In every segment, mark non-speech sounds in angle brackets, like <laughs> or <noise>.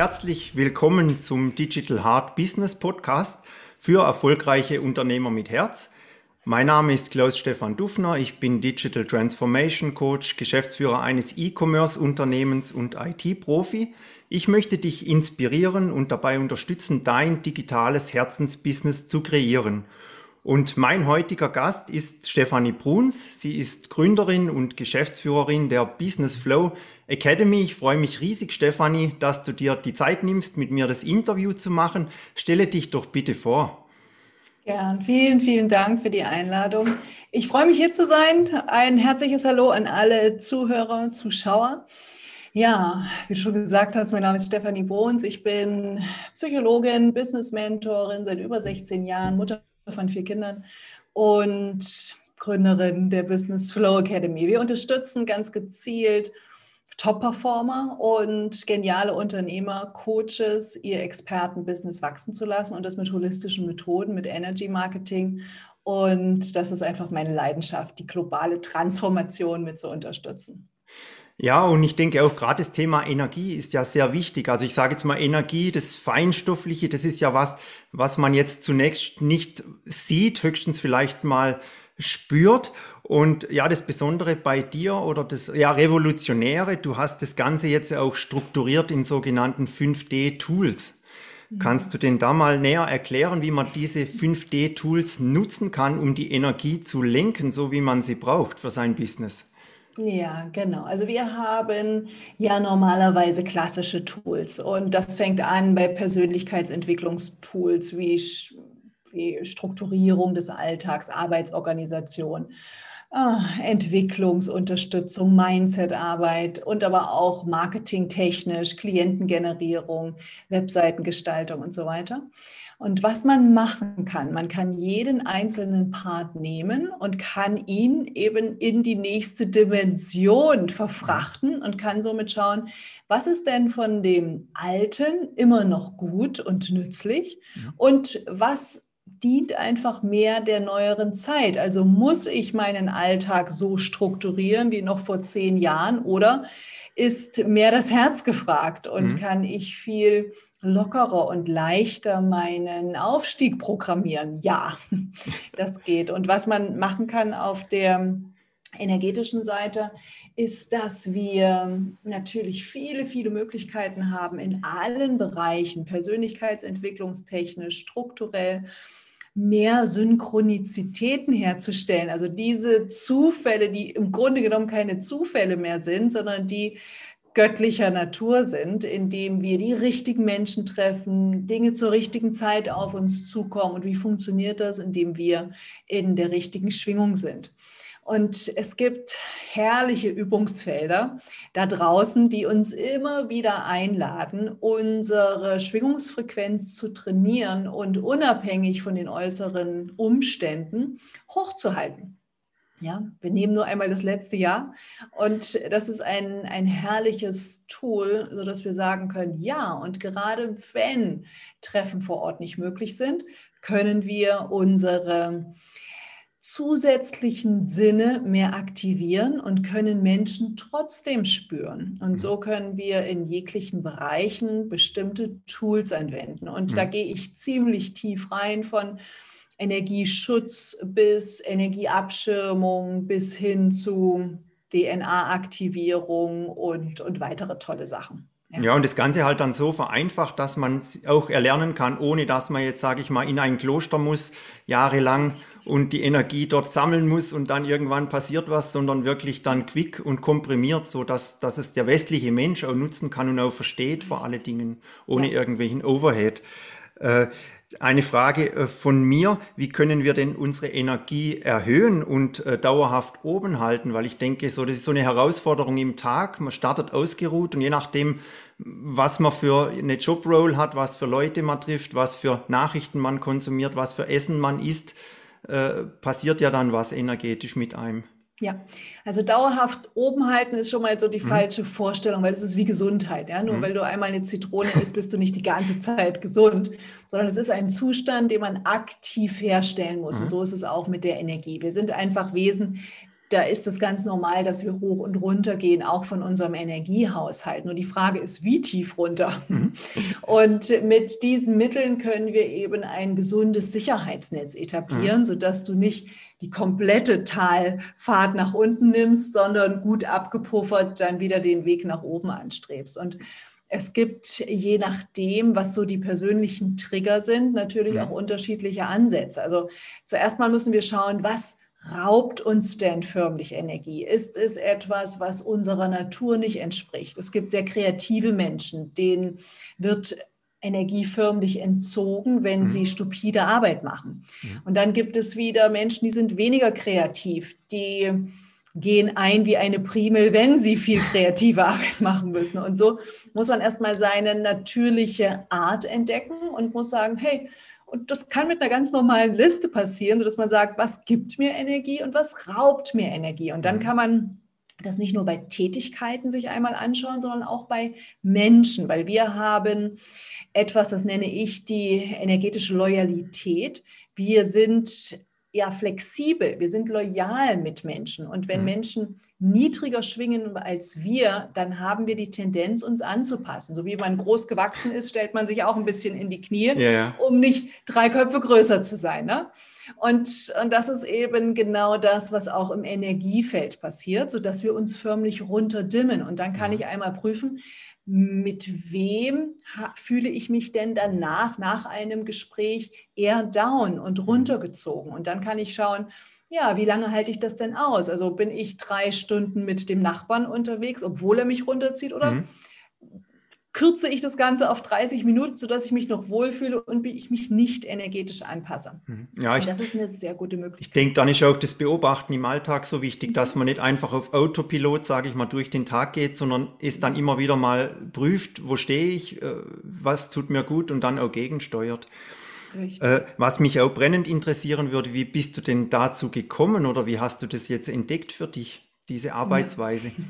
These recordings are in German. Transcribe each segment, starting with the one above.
herzlich willkommen zum Digital Hard Business Podcast für erfolgreiche Unternehmer mit Herz. Mein Name ist Klaus-Stefan Dufner, ich bin Digital Transformation Coach, Geschäftsführer eines E-Commerce-Unternehmens und IT-Profi. Ich möchte dich inspirieren und dabei unterstützen, dein digitales Herzensbusiness zu kreieren – und mein heutiger Gast ist Stefanie Bruns. Sie ist Gründerin und Geschäftsführerin der Business Flow Academy. Ich freue mich riesig, Stefanie, dass du dir die Zeit nimmst, mit mir das Interview zu machen. Stelle dich doch bitte vor. Gern. Vielen, vielen Dank für die Einladung. Ich freue mich hier zu sein. Ein herzliches Hallo an alle Zuhörer, Zuschauer. Ja, wie du schon gesagt hast, mein Name ist Stefanie Bruns. Ich bin Psychologin, Business Mentorin seit über 16 Jahren, Mutter von vier Kindern und Gründerin der Business Flow Academy. Wir unterstützen ganz gezielt Top-Performer und geniale Unternehmer, Coaches, ihr Expertenbusiness wachsen zu lassen und das mit holistischen Methoden, mit Energy Marketing. Und das ist einfach meine Leidenschaft, die globale Transformation mit zu unterstützen. Ja, und ich denke auch gerade das Thema Energie ist ja sehr wichtig. Also ich sage jetzt mal Energie, das Feinstoffliche, das ist ja was, was man jetzt zunächst nicht sieht, höchstens vielleicht mal spürt. Und ja, das Besondere bei dir oder das ja Revolutionäre, du hast das Ganze jetzt auch strukturiert in sogenannten 5D-Tools. Mhm. Kannst du denn da mal näher erklären, wie man diese 5D-Tools nutzen kann, um die Energie zu lenken, so wie man sie braucht für sein Business? Ja, genau. Also wir haben ja normalerweise klassische Tools und das fängt an bei Persönlichkeitsentwicklungstools wie, wie Strukturierung des Alltags, Arbeitsorganisation, äh, Entwicklungsunterstützung, Mindsetarbeit und aber auch marketingtechnisch, Klientengenerierung, Webseitengestaltung und so weiter. Und was man machen kann, man kann jeden einzelnen Part nehmen und kann ihn eben in die nächste Dimension verfrachten und kann somit schauen, was ist denn von dem Alten immer noch gut und nützlich und was dient einfach mehr der neueren Zeit. Also muss ich meinen Alltag so strukturieren wie noch vor zehn Jahren oder ist mehr das Herz gefragt und mhm. kann ich viel lockerer und leichter meinen Aufstieg programmieren? Ja, <laughs> das geht. Und was man machen kann auf der energetischen Seite, ist, dass wir natürlich viele, viele Möglichkeiten haben in allen Bereichen, persönlichkeitsentwicklungstechnisch, strukturell, mehr Synchronizitäten herzustellen. Also diese Zufälle, die im Grunde genommen keine Zufälle mehr sind, sondern die göttlicher Natur sind, indem wir die richtigen Menschen treffen, Dinge zur richtigen Zeit auf uns zukommen. Und wie funktioniert das? Indem wir in der richtigen Schwingung sind. Und es gibt herrliche Übungsfelder da draußen, die uns immer wieder einladen, unsere Schwingungsfrequenz zu trainieren und unabhängig von den äußeren Umständen hochzuhalten. Ja, wir nehmen nur einmal das letzte Jahr und das ist ein, ein herrliches Tool, sodass wir sagen können, ja, und gerade wenn Treffen vor Ort nicht möglich sind, können wir unsere zusätzlichen Sinne mehr aktivieren und können Menschen trotzdem spüren. Und so können wir in jeglichen Bereichen bestimmte Tools anwenden. Und da mhm. gehe ich ziemlich tief rein von Energieschutz bis Energieabschirmung bis hin zu DNA-Aktivierung und, und weitere tolle Sachen. Ja. ja. und das Ganze halt dann so vereinfacht, dass man auch erlernen kann, ohne dass man jetzt, sage ich mal, in ein Kloster muss, jahrelang und die Energie dort sammeln muss und dann irgendwann passiert was, sondern wirklich dann quick und komprimiert, so dass, dass es der westliche Mensch auch nutzen kann und auch versteht vor allen Dingen, ohne ja. irgendwelchen Overhead. Äh, eine Frage äh, von mir, wie können wir denn unsere Energie erhöhen und äh, dauerhaft oben halten? Weil ich denke, so, das ist so eine Herausforderung im Tag. Man startet ausgeruht und je nachdem, was man für eine Jobroll hat, was für Leute man trifft, was für Nachrichten man konsumiert, was für Essen man isst, äh, passiert ja dann was energetisch mit einem. Ja, also dauerhaft oben halten ist schon mal so die mhm. falsche Vorstellung, weil es ist wie Gesundheit. Ja? Nur mhm. weil du einmal eine Zitrone isst, bist du nicht die ganze Zeit gesund, sondern es ist ein Zustand, den man aktiv herstellen muss. Mhm. Und so ist es auch mit der Energie. Wir sind einfach Wesen, da ist es ganz normal, dass wir hoch und runter gehen, auch von unserem Energiehaushalt. Nur die Frage ist, wie tief runter? Mhm. <laughs> Und mit diesen Mitteln können wir eben ein gesundes Sicherheitsnetz etablieren, mhm. sodass du nicht die komplette Talfahrt nach unten nimmst, sondern gut abgepuffert dann wieder den Weg nach oben anstrebst. Und es gibt je nachdem, was so die persönlichen Trigger sind, natürlich mhm. auch unterschiedliche Ansätze. Also zuerst mal müssen wir schauen, was raubt uns denn förmlich Energie? Ist es etwas, was unserer Natur nicht entspricht? Es gibt sehr kreative Menschen, denen wird Energie förmlich entzogen, wenn mhm. sie stupide Arbeit machen. Mhm. Und dann gibt es wieder Menschen, die sind weniger kreativ, die gehen ein wie eine Primel, wenn sie viel kreative <laughs> Arbeit machen müssen. Und so muss man erstmal seine natürliche Art entdecken und muss sagen, hey, und das kann mit einer ganz normalen Liste passieren, sodass man sagt, was gibt mir Energie und was raubt mir Energie. Und dann mhm. kann man das nicht nur bei Tätigkeiten sich einmal anschauen, sondern auch bei Menschen, weil wir haben etwas, das nenne ich die energetische Loyalität. Wir sind ja flexibel, wir sind loyal mit Menschen. Und wenn mhm. Menschen niedriger schwingen als wir, dann haben wir die Tendenz, uns anzupassen. So wie man groß gewachsen ist, stellt man sich auch ein bisschen in die Knie, ja, ja. um nicht drei Köpfe größer zu sein. Ne? Und, und das ist eben genau das, was auch im Energiefeld passiert, sodass wir uns förmlich runterdimmen. Und dann kann mhm. ich einmal prüfen, mit wem fühle ich mich denn danach, nach einem Gespräch, eher down und mhm. runtergezogen. Und dann kann ich schauen, ja, wie lange halte ich das denn aus? Also bin ich drei Stunden mit dem Nachbarn unterwegs, obwohl er mich runterzieht, oder mhm kürze ich das Ganze auf 30 Minuten, sodass ich mich noch wohlfühle und ich mich nicht energetisch anpasse. Mhm. Ja, ich, das ist eine sehr gute Möglichkeit. Ich denke, dann ist auch das Beobachten im Alltag so wichtig, dass man nicht einfach auf Autopilot, sage ich mal, durch den Tag geht, sondern es dann immer wieder mal prüft, wo stehe ich, äh, was tut mir gut und dann auch gegensteuert. Äh, was mich auch brennend interessieren würde, wie bist du denn dazu gekommen oder wie hast du das jetzt entdeckt für dich, diese Arbeitsweise? Ja. <laughs>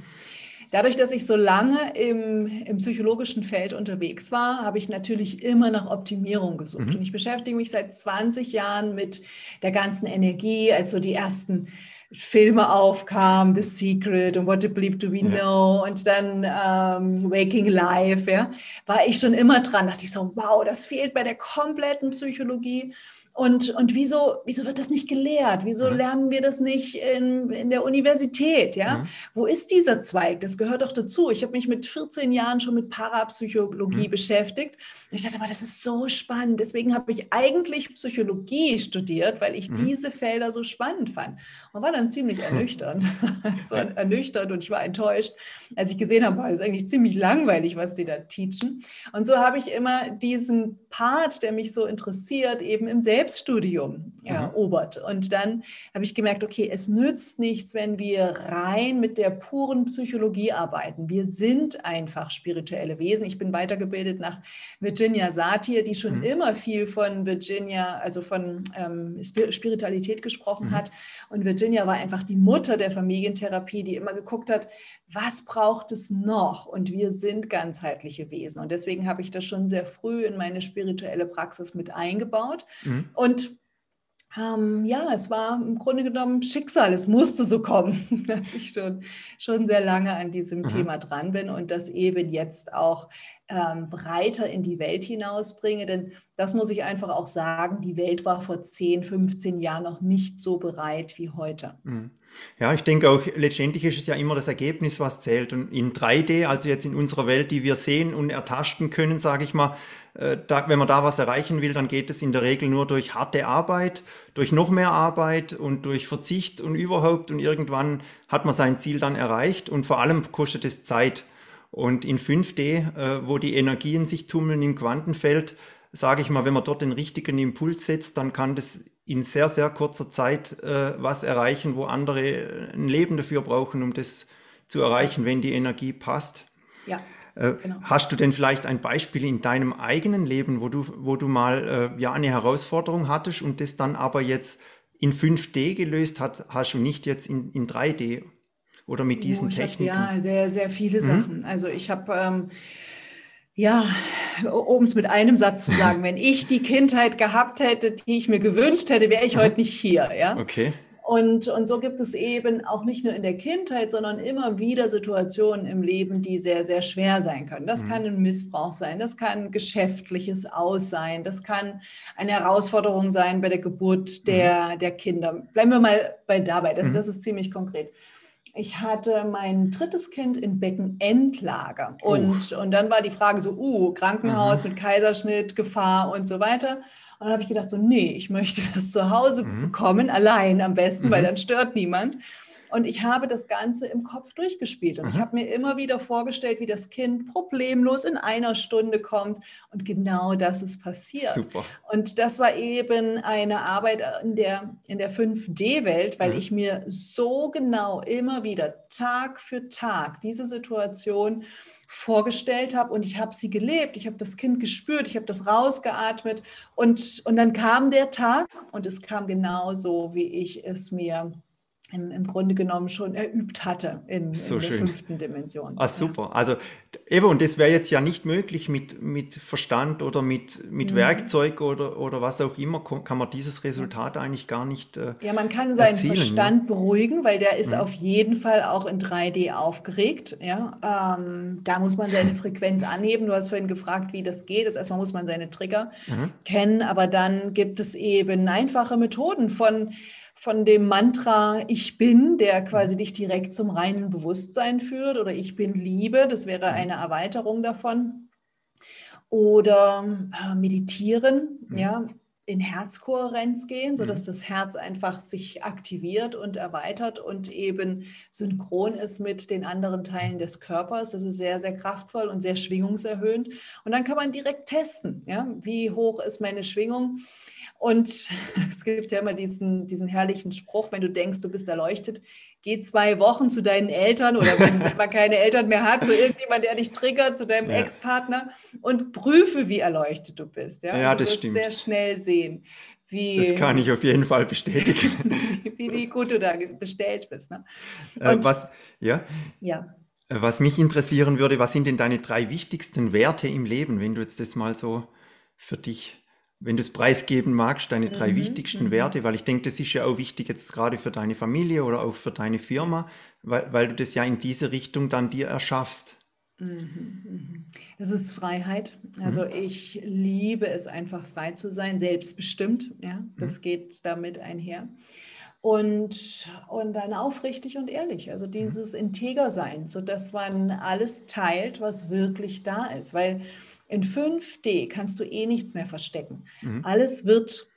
Dadurch, dass ich so lange im, im psychologischen Feld unterwegs war, habe ich natürlich immer nach Optimierung gesucht. Mhm. Und ich beschäftige mich seit 20 Jahren mit der ganzen Energie, also die ersten Filme aufkamen, The Secret und What the Bleep Do We ja. Know und dann ähm, Waking Life, ja, war ich schon immer dran. Dachte ich so, wow, das fehlt bei der kompletten Psychologie. Und, und wieso, wieso wird das nicht gelehrt? Wieso ja. lernen wir das nicht in, in der Universität? Ja? ja? Wo ist dieser Zweig? Das gehört doch dazu. Ich habe mich mit 14 Jahren schon mit Parapsychologie mhm. beschäftigt. Und ich dachte, aber das ist so spannend. Deswegen habe ich eigentlich Psychologie studiert, weil ich mhm. diese Felder so spannend fand. Und war dann ziemlich <laughs> ernüchternd. <laughs> so ernüchternd und ich war enttäuscht, als ich gesehen habe, das ist eigentlich ziemlich langweilig, was die da teachen. Und so habe ich immer diesen Part, der mich so interessiert, eben im Selbst Selbststudium erobert. Und dann habe ich gemerkt, okay, es nützt nichts, wenn wir rein mit der puren Psychologie arbeiten. Wir sind einfach spirituelle Wesen. Ich bin weitergebildet nach Virginia Satir, die schon mhm. immer viel von Virginia, also von ähm, Spiritualität gesprochen mhm. hat. Und Virginia war einfach die Mutter der Familientherapie, die immer geguckt hat, was braucht es noch? Und wir sind ganzheitliche Wesen. Und deswegen habe ich das schon sehr früh in meine spirituelle Praxis mit eingebaut. Mhm. Und ähm, ja, es war im Grunde genommen Schicksal. Es musste so kommen, <laughs> dass ich schon, schon sehr lange an diesem mhm. Thema dran bin und das eben jetzt auch ähm, breiter in die Welt hinausbringe. Denn das muss ich einfach auch sagen, die Welt war vor 10, 15 Jahren noch nicht so bereit wie heute. Mhm. Ja, ich denke auch, letztendlich ist es ja immer das Ergebnis, was zählt. Und in 3D, also jetzt in unserer Welt, die wir sehen und ertasten können, sage ich mal, äh, da, wenn man da was erreichen will, dann geht es in der Regel nur durch harte Arbeit, durch noch mehr Arbeit und durch Verzicht und überhaupt. Und irgendwann hat man sein Ziel dann erreicht und vor allem kostet es Zeit. Und in 5D, äh, wo die Energien sich tummeln im Quantenfeld, sage ich mal, wenn man dort den richtigen Impuls setzt, dann kann das in sehr, sehr kurzer Zeit äh, was erreichen, wo andere ein Leben dafür brauchen, um das zu erreichen, wenn die Energie passt. Ja. Äh, genau. Hast du denn vielleicht ein Beispiel in deinem eigenen Leben, wo du, wo du mal äh, ja, eine Herausforderung hattest und das dann aber jetzt in 5D gelöst hat, hast du nicht jetzt in, in 3D? oder mit diesen oh, Techniken? Hab, ja, sehr, sehr viele mhm. Sachen. Also ich habe, ähm, ja, um es mit einem Satz zu sagen, wenn ich die Kindheit gehabt hätte, die ich mir gewünscht hätte, wäre ich heute nicht hier. Ja? Okay. Und, und so gibt es eben auch nicht nur in der Kindheit, sondern immer wieder Situationen im Leben, die sehr, sehr schwer sein können. Das mhm. kann ein Missbrauch sein, das kann geschäftliches Aus sein, das kann eine Herausforderung sein bei der Geburt der, mhm. der Kinder. Bleiben wir mal bei dabei, das, mhm. das ist ziemlich konkret ich hatte mein drittes Kind in Beckenendlager. Und, und dann war die Frage so, uh, Krankenhaus mhm. mit Kaiserschnitt, Gefahr und so weiter. Und dann habe ich gedacht, so, nee, ich möchte das zu Hause mhm. bekommen, allein am besten, mhm. weil dann stört niemand. Und ich habe das Ganze im Kopf durchgespielt. Und mhm. ich habe mir immer wieder vorgestellt, wie das Kind problemlos in einer Stunde kommt. Und genau das ist passiert. Super. Und das war eben eine Arbeit in der, in der 5D-Welt, weil mhm. ich mir so genau immer wieder Tag für Tag diese Situation vorgestellt habe und ich habe sie gelebt, ich habe das Kind gespürt, ich habe das rausgeatmet und, und dann kam der Tag und es kam genauso, wie ich es mir im, im Grunde genommen schon erübt hatte in, so in der schön. fünften Dimension. Ah, super. Ja. Also Eva, und das wäre jetzt ja nicht möglich mit, mit Verstand oder mit, mit mhm. Werkzeug oder, oder was auch immer, kann man dieses Resultat eigentlich gar nicht äh, Ja, man kann seinen erzielen, Verstand ja. beruhigen, weil der ist mhm. auf jeden Fall auch in 3D aufgeregt. Ja? Ähm, da muss man seine Frequenz anheben. Du hast vorhin gefragt, wie das geht. Das erstmal muss man seine Trigger mhm. kennen, aber dann gibt es eben einfache Methoden von von dem Mantra Ich bin, der quasi dich direkt zum reinen Bewusstsein führt, oder Ich bin Liebe, das wäre mhm. eine Erweiterung davon. Oder äh, meditieren, mhm. ja, in Herzkohärenz gehen, sodass mhm. das Herz einfach sich aktiviert und erweitert und eben synchron ist mit den anderen Teilen des Körpers. Das ist sehr, sehr kraftvoll und sehr schwingungserhöhend. Und dann kann man direkt testen, ja, wie hoch ist meine Schwingung und <laughs> es gibt ja immer diesen, diesen herrlichen Spruch, wenn du denkst, du bist erleuchtet, geh zwei Wochen zu deinen Eltern oder wenn <laughs> man keine Eltern mehr hat, zu irgendjemand, der dich triggert, zu deinem ja. Ex-Partner und prüfe, wie erleuchtet du bist. Ja, ja das stimmt. sehr schnell sehen. Wie, das kann ich auf jeden Fall bestätigen. <laughs> wie, wie gut du da bestellt bist. Ne? Äh, was, ja? ja. Äh, was mich interessieren würde, was sind denn deine drei wichtigsten Werte im Leben, wenn du jetzt das mal so für dich wenn du es preisgeben magst, deine drei mhm, wichtigsten mhm. Werte, weil ich denke, das ist ja auch wichtig jetzt gerade für deine Familie oder auch für deine Firma, weil, weil du das ja in diese Richtung dann dir erschaffst. Mhm, mhm. Das ist Freiheit. Also mhm. ich liebe es einfach frei zu sein, selbstbestimmt. Ja, das mhm. geht damit einher. Und, und dann aufrichtig und ehrlich, also dieses Integer sein, sodass man alles teilt, was wirklich da ist. Weil in 5D kannst du eh nichts mehr verstecken. Mhm. Alles wird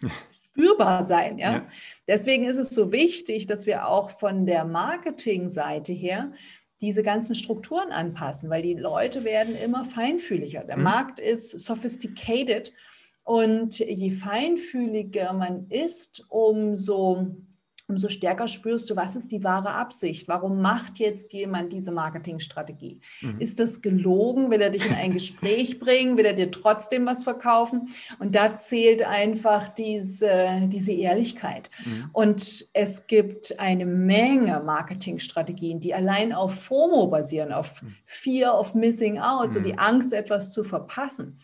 <laughs> spürbar sein. Ja? ja? Deswegen ist es so wichtig, dass wir auch von der Marketingseite her diese ganzen Strukturen anpassen, weil die Leute werden immer feinfühliger. Der mhm. Markt ist sophisticated und je feinfühliger man ist, umso umso stärker spürst du, was ist die wahre Absicht? Warum macht jetzt jemand diese Marketingstrategie? Mhm. Ist das gelogen? Will er dich in ein Gespräch <laughs> bringen? Will er dir trotzdem was verkaufen? Und da zählt einfach diese, diese Ehrlichkeit. Mhm. Und es gibt eine Menge Marketingstrategien, die allein auf FOMO basieren, auf mhm. Fear of Missing Out, so die mhm. Angst, etwas zu verpassen.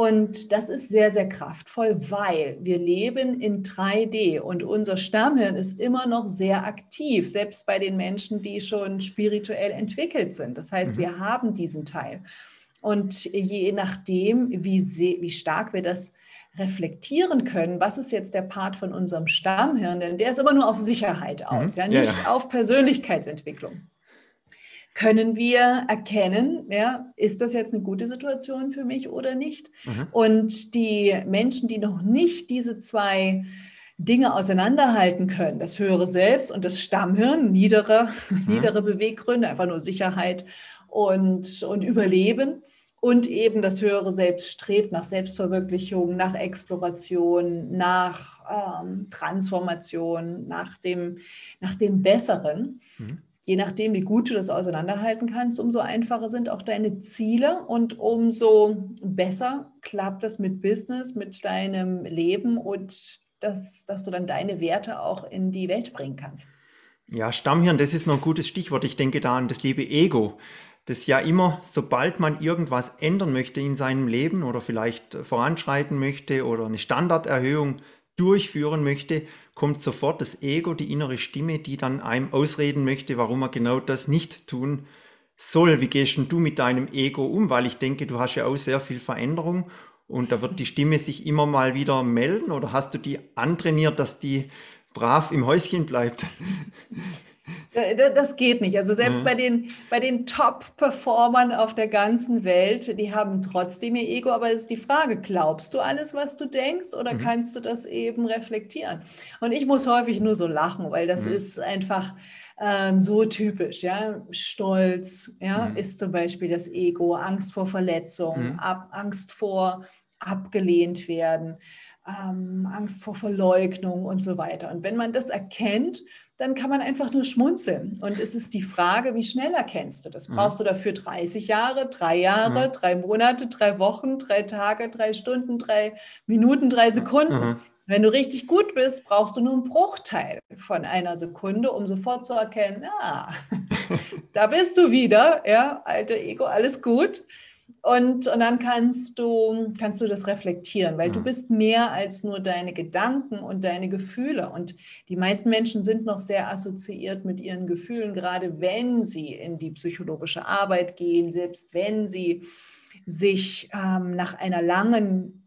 Und das ist sehr, sehr kraftvoll, weil wir leben in 3D und unser Stammhirn ist immer noch sehr aktiv, selbst bei den Menschen, die schon spirituell entwickelt sind. Das heißt, mhm. wir haben diesen Teil. Und je nachdem, wie, wie stark wir das reflektieren können, was ist jetzt der Part von unserem Stammhirn, denn der ist immer nur auf Sicherheit aus, mhm. ja, nicht ja, ja. auf Persönlichkeitsentwicklung können wir erkennen, ja, ist das jetzt eine gute Situation für mich oder nicht? Mhm. Und die Menschen, die noch nicht diese zwei Dinge auseinanderhalten können, das höhere Selbst und das Stammhirn, niedere, mhm. niedere Beweggründe, einfach nur Sicherheit und, und Überleben. Und eben das höhere Selbst strebt nach Selbstverwirklichung, nach Exploration, nach ähm, Transformation, nach dem, nach dem Besseren. Mhm je nachdem, wie gut du das auseinanderhalten kannst, umso einfacher sind auch deine Ziele und umso besser klappt das mit Business, mit deinem Leben und das, dass du dann deine Werte auch in die Welt bringen kannst. Ja, Stammhirn, das ist noch ein gutes Stichwort. Ich denke da an das liebe Ego, das ja immer, sobald man irgendwas ändern möchte in seinem Leben oder vielleicht voranschreiten möchte oder eine Standarderhöhung durchführen möchte, kommt sofort das Ego, die innere Stimme, die dann einem ausreden möchte, warum er genau das nicht tun soll. Wie gehst du mit deinem Ego um? Weil ich denke, du hast ja auch sehr viel Veränderung und da wird die Stimme sich immer mal wieder melden oder hast du die antrainiert, dass die brav im Häuschen bleibt? <laughs> Das geht nicht. Also selbst mhm. bei den, bei den Top-Performern auf der ganzen Welt, die haben trotzdem ihr Ego, aber es ist die Frage, glaubst du alles, was du denkst oder mhm. kannst du das eben reflektieren? Und ich muss häufig nur so lachen, weil das mhm. ist einfach ähm, so typisch. Ja? Stolz ja, mhm. ist zum Beispiel das Ego, Angst vor Verletzung, mhm. Ab, Angst vor abgelehnt werden. Ähm, Angst vor Verleugnung und so weiter. Und wenn man das erkennt dann kann man einfach nur schmunzeln. Und es ist die Frage, wie schnell erkennst du das? Mhm. Brauchst du dafür 30 Jahre, drei Jahre, mhm. drei Monate, drei Wochen, drei Tage, drei Stunden, drei Minuten, drei Sekunden? Mhm. Wenn du richtig gut bist, brauchst du nur einen Bruchteil von einer Sekunde, um sofort zu erkennen, ah, <laughs> da bist du wieder, ja, alte Ego, alles gut. Und, und dann kannst du, kannst du das reflektieren, weil mhm. du bist mehr als nur deine Gedanken und deine Gefühle. Und die meisten Menschen sind noch sehr assoziiert mit ihren Gefühlen, gerade wenn sie in die psychologische Arbeit gehen, selbst wenn sie sich ähm, nach einer langen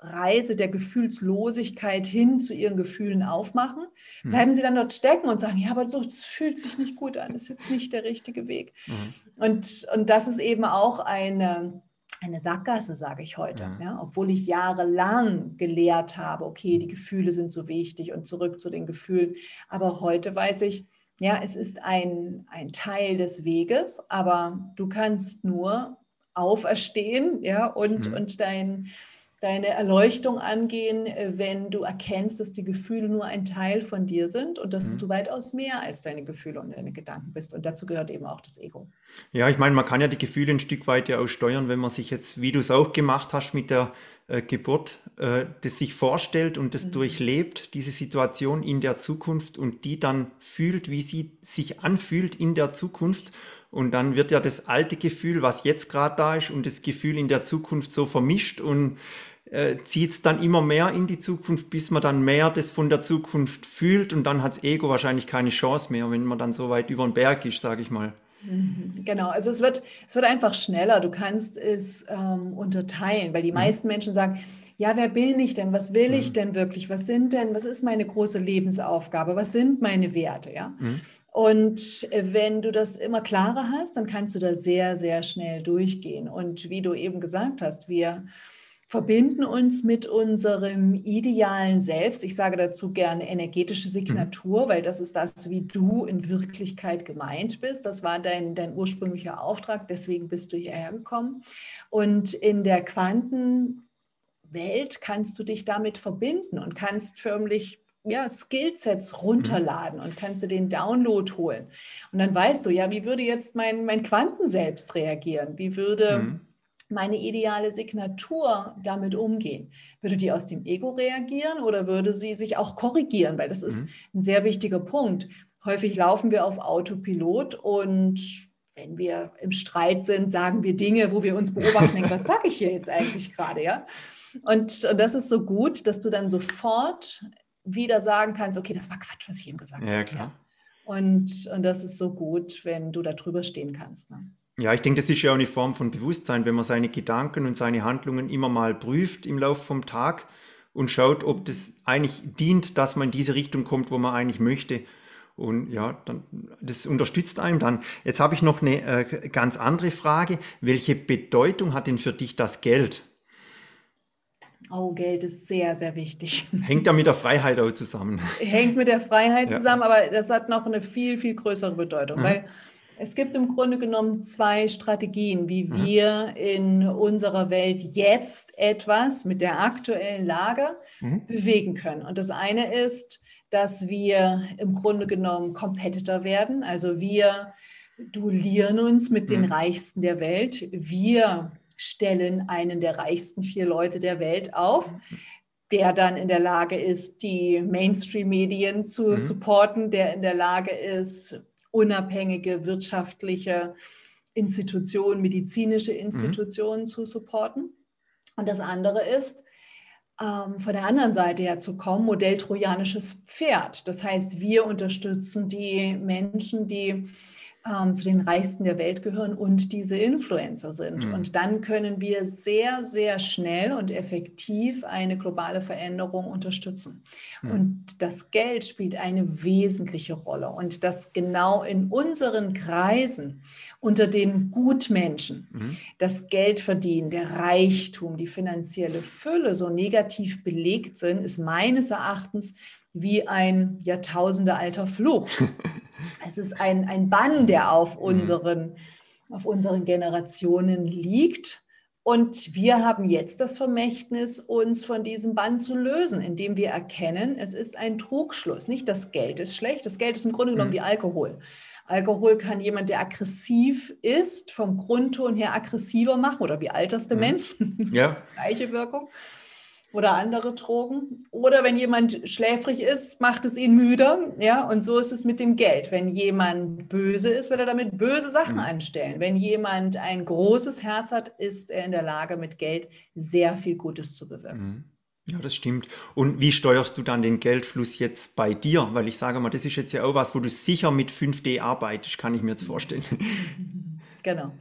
Reise der Gefühlslosigkeit hin zu ihren Gefühlen aufmachen, mhm. bleiben sie dann dort stecken und sagen, ja, aber so, es fühlt sich nicht gut an, das ist jetzt nicht der richtige Weg. Mhm. Und, und das ist eben auch eine, eine Sackgasse, sage ich heute. Ja. Ja, obwohl ich jahrelang gelehrt habe, okay, die Gefühle sind so wichtig und zurück zu den Gefühlen. Aber heute weiß ich, ja, es ist ein, ein Teil des Weges, aber du kannst nur auferstehen, ja, und, mhm. und dein, deine Erleuchtung angehen, äh, wenn du erkennst, dass die Gefühle nur ein Teil von dir sind und dass mhm. du weitaus mehr als deine Gefühle und deine Gedanken bist. Und dazu gehört eben auch das Ego. Ja, ich meine, man kann ja die Gefühle ein Stück weit ja auch steuern, wenn man sich jetzt, wie du es auch gemacht hast mit der äh, Geburt, äh, das sich vorstellt und das mhm. durchlebt, diese Situation in der Zukunft und die dann fühlt, wie sie sich anfühlt in der Zukunft. Und dann wird ja das alte Gefühl, was jetzt gerade da ist, und das Gefühl in der Zukunft so vermischt und äh, zieht es dann immer mehr in die Zukunft, bis man dann mehr das von der Zukunft fühlt und dann hat das Ego wahrscheinlich keine Chance mehr, wenn man dann so weit über den Berg ist, sage ich mal. Mhm, genau, also es wird, es wird einfach schneller. Du kannst es ähm, unterteilen, weil die mhm. meisten Menschen sagen, ja, wer bin ich denn? Was will ich mhm. denn wirklich? Was sind denn, was ist meine große Lebensaufgabe? Was sind meine Werte? Ja. Mhm. Und äh, wenn du das immer klarer hast, dann kannst du da sehr, sehr schnell durchgehen. Und wie du eben gesagt hast, wir verbinden uns mit unserem idealen Selbst. Ich sage dazu gerne energetische Signatur, mhm. weil das ist das, wie du in Wirklichkeit gemeint bist. Das war dein, dein ursprünglicher Auftrag, deswegen bist du hierher gekommen. Und in der Quantenwelt kannst du dich damit verbinden und kannst förmlich ja, Skillsets runterladen mhm. und kannst du den Download holen. Und dann weißt du, ja, wie würde jetzt mein, mein Quantenselbst reagieren? Wie würde mhm meine ideale Signatur damit umgehen? Würde die aus dem Ego reagieren oder würde sie sich auch korrigieren? Weil das ist mhm. ein sehr wichtiger Punkt. Häufig laufen wir auf Autopilot und wenn wir im Streit sind, sagen wir Dinge, wo wir uns beobachten, denken, was sage ich hier jetzt eigentlich gerade, ja? Und, und das ist so gut, dass du dann sofort wieder sagen kannst, okay, das war Quatsch, was ich eben gesagt habe. Ja, klar. Und, und das ist so gut, wenn du da drüber stehen kannst. Ne? Ja, ich denke, das ist ja auch eine Form von Bewusstsein, wenn man seine Gedanken und seine Handlungen immer mal prüft im Laufe vom Tag und schaut, ob das eigentlich dient, dass man in diese Richtung kommt, wo man eigentlich möchte. Und ja, dann, das unterstützt einem dann. Jetzt habe ich noch eine äh, ganz andere Frage. Welche Bedeutung hat denn für dich das Geld? Oh, Geld ist sehr, sehr wichtig. <laughs> Hängt ja mit der Freiheit auch zusammen. Hängt mit der Freiheit ja. zusammen, aber das hat noch eine viel, viel größere Bedeutung, mhm. weil es gibt im Grunde genommen zwei Strategien, wie mhm. wir in unserer Welt jetzt etwas mit der aktuellen Lage mhm. bewegen können. Und das eine ist, dass wir im Grunde genommen Competitor werden. Also wir duellieren uns mit den mhm. Reichsten der Welt. Wir stellen einen der reichsten vier Leute der Welt auf mhm. der dann in der Lage ist, die Mainstream-Medien zu mhm. supporten, der in der Lage ist, unabhängige wirtschaftliche Institutionen, medizinische Institutionen mhm. zu supporten. Und das andere ist, ähm, von der anderen Seite her zu kommen, Modell trojanisches Pferd. Das heißt, wir unterstützen die Menschen, die ähm, zu den reichsten der Welt gehören und diese Influencer sind. Mhm. Und dann können wir sehr, sehr schnell und effektiv eine globale Veränderung unterstützen. Mhm. Und das Geld spielt eine wesentliche Rolle. Und das genau in unseren Kreisen unter den Gutmenschen mhm. das Geld verdienen, der Reichtum, die finanzielle Fülle so negativ belegt sind, ist meines Erachtens wie ein jahrtausendealter Fluch. <laughs> es ist ein, ein Bann, der auf mhm. unseren, auf unseren Generationen liegt. Und wir haben jetzt das Vermächtnis, uns von diesem Bann zu lösen, indem wir erkennen, es ist ein Trugschluss. Nicht das Geld ist schlecht, das Geld ist im Grunde genommen mhm. wie Alkohol. Alkohol kann jemand, der aggressiv ist, vom Grundton her aggressiver machen oder wie alterste mhm. <laughs> Ja. gleiche Wirkung oder andere Drogen. Oder wenn jemand schläfrig ist, macht es ihn müde. Ja, und so ist es mit dem Geld. Wenn jemand böse ist, wird er damit böse Sachen mhm. anstellen. Wenn jemand ein großes Herz hat, ist er in der Lage, mit Geld sehr viel Gutes zu bewirken. Mhm. Ja, das stimmt. Und wie steuerst du dann den Geldfluss jetzt bei dir? Weil ich sage mal, das ist jetzt ja auch was, wo du sicher mit 5D arbeitest, kann ich mir jetzt vorstellen. <laughs> Genau.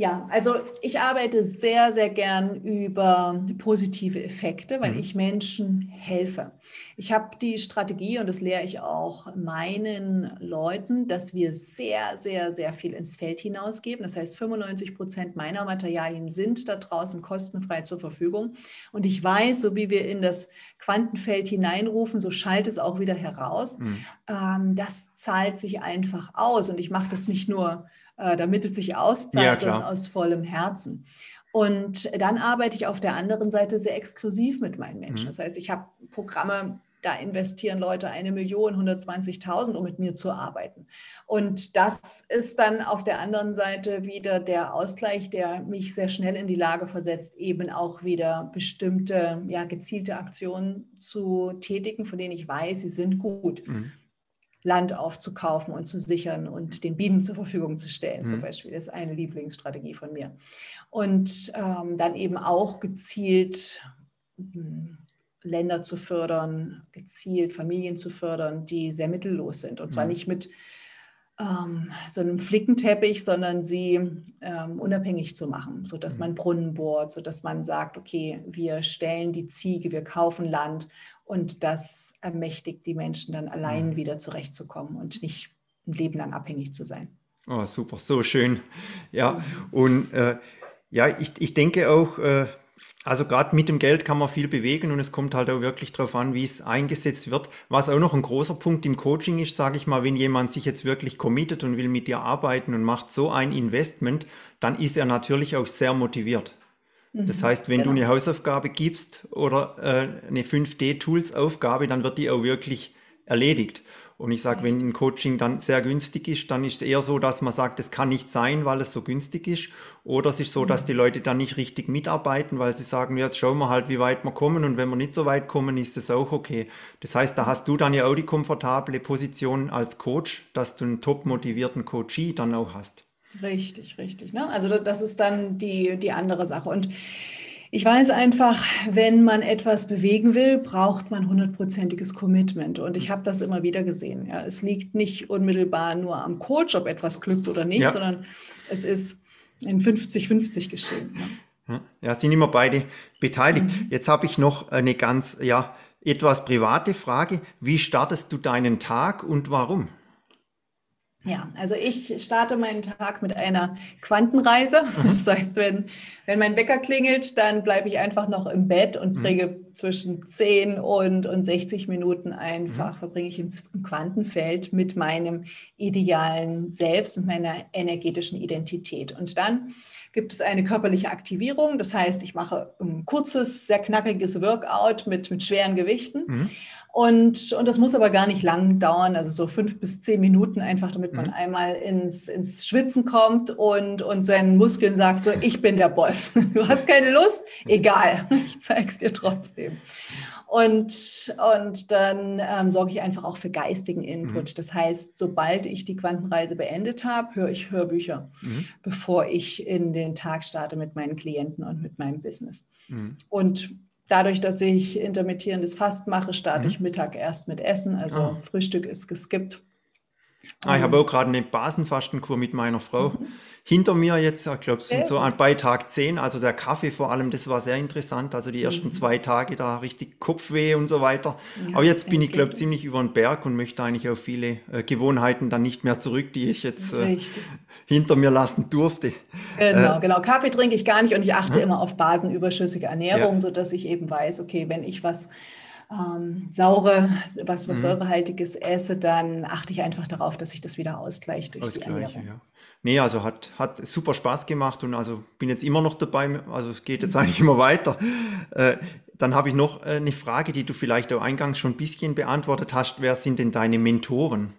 Ja, also ich arbeite sehr, sehr gern über positive Effekte, weil mhm. ich Menschen helfe. Ich habe die Strategie und das lehre ich auch meinen Leuten, dass wir sehr, sehr, sehr viel ins Feld hinausgeben. Das heißt, 95 Prozent meiner Materialien sind da draußen kostenfrei zur Verfügung. Und ich weiß, so wie wir in das Quantenfeld hineinrufen, so schallt es auch wieder heraus. Mhm. Ähm, das zahlt sich einfach aus. Und ich mache das nicht nur äh, damit es sich auszahlt, ja, sondern aus vollem Herzen. Und dann arbeite ich auf der anderen Seite sehr exklusiv mit meinen Menschen. Mhm. Das heißt, ich habe Programme, da investieren Leute eine Million, 120.000, um mit mir zu arbeiten. Und das ist dann auf der anderen Seite wieder der Ausgleich, der mich sehr schnell in die Lage versetzt, eben auch wieder bestimmte, ja, gezielte Aktionen zu tätigen, von denen ich weiß, sie sind gut. Mhm. Land aufzukaufen und zu sichern und den Bienen zur Verfügung zu stellen, mhm. zum Beispiel. Das ist eine Lieblingsstrategie von mir. Und ähm, dann eben auch gezielt hm, Länder zu fördern, gezielt Familien zu fördern, die sehr mittellos sind. Und zwar mhm. nicht mit ähm, so einem Flickenteppich, sondern sie ähm, unabhängig zu machen, sodass mhm. man Brunnen bohrt, sodass man sagt, okay, wir stellen die Ziege, wir kaufen Land und das ermächtigt die Menschen dann allein mhm. wieder zurechtzukommen und nicht ein Leben lang abhängig zu sein. Oh, super, so schön. Ja, und äh, ja, ich, ich denke auch, äh, also gerade mit dem Geld kann man viel bewegen und es kommt halt auch wirklich darauf an, wie es eingesetzt wird. Was auch noch ein großer Punkt im Coaching ist, sage ich mal, wenn jemand sich jetzt wirklich committet und will mit dir arbeiten und macht so ein Investment, dann ist er natürlich auch sehr motiviert. Das mhm. heißt, wenn genau. du eine Hausaufgabe gibst oder äh, eine 5D-Tools-Aufgabe, dann wird die auch wirklich erledigt. Und ich sage, wenn ein Coaching dann sehr günstig ist, dann ist es eher so, dass man sagt, es kann nicht sein, weil es so günstig ist. Oder es ist so, dass mhm. die Leute dann nicht richtig mitarbeiten, weil sie sagen, jetzt schauen wir halt, wie weit wir kommen. Und wenn wir nicht so weit kommen, ist es auch okay. Das heißt, da hast du dann ja auch die komfortable Position als Coach, dass du einen top motivierten Coachee dann auch hast. Richtig, richtig. Ne? Also das ist dann die, die andere Sache. Und ich weiß einfach, wenn man etwas bewegen will, braucht man hundertprozentiges Commitment. Und ich habe das immer wieder gesehen. Ja. Es liegt nicht unmittelbar nur am Coach, ob etwas glückt oder nicht, ja. sondern es ist ein 50-50 geschehen. Ne? Ja, sind immer beide beteiligt. Mhm. Jetzt habe ich noch eine ganz, ja, etwas private Frage. Wie startest du deinen Tag und warum? Ja, also ich starte meinen Tag mit einer Quantenreise. Mhm. Das heißt, wenn, wenn mein Wecker klingelt, dann bleibe ich einfach noch im Bett und mhm. bringe mhm. zwischen 10 und, und 60 Minuten einfach, mhm. verbringe ich im, im Quantenfeld mit meinem idealen Selbst und meiner energetischen Identität. Und dann gibt es eine körperliche Aktivierung. Das heißt, ich mache ein kurzes, sehr knackiges Workout mit, mit schweren Gewichten. Mhm. Und, und das muss aber gar nicht lang dauern, also so fünf bis zehn Minuten einfach, damit man mhm. einmal ins, ins Schwitzen kommt und, und seinen Muskeln sagt, so, ich bin der Boss. <laughs> Du hast keine Lust? Egal, <laughs> ich zeig's dir trotzdem. Und, und dann ähm, sorge ich einfach auch für geistigen Input. Mhm. Das heißt, sobald ich die Quantenreise beendet habe, höre ich Hörbücher, mhm. bevor ich in den Tag starte mit meinen Klienten und mit meinem Business. Mhm. Und dadurch, dass ich intermittierendes Fast mache, starte mhm. ich Mittag erst mit Essen. Also ah. Frühstück ist geskippt. Ah, ich habe auch gerade eine Basenfastenkur mit meiner Frau. Mhm hinter mir jetzt, ich glaube, es sind so bei Tag 10, also der Kaffee vor allem, das war sehr interessant. Also die ersten mhm. zwei Tage da richtig Kopfweh und so weiter. Ja, Aber jetzt bin ich, glaube ich, ziemlich über den Berg und möchte eigentlich auf viele äh, Gewohnheiten dann nicht mehr zurück, die ich jetzt äh, hinter mir lassen durfte. Genau, äh, genau. Kaffee trinke ich gar nicht und ich achte hm? immer auf basenüberschüssige Ernährung, ja. sodass ich eben weiß, okay, wenn ich was ähm, saure, was, was mhm. säurehaltiges esse, dann achte ich einfach darauf, dass ich das wieder ausgleiche durch Ausgleiche, die Ernährung. Ja. Nee, also hat, hat super Spaß gemacht und also bin jetzt immer noch dabei, also es geht jetzt eigentlich immer weiter. Äh, dann habe ich noch äh, eine Frage, die du vielleicht auch eingangs schon ein bisschen beantwortet hast. Wer sind denn deine Mentoren?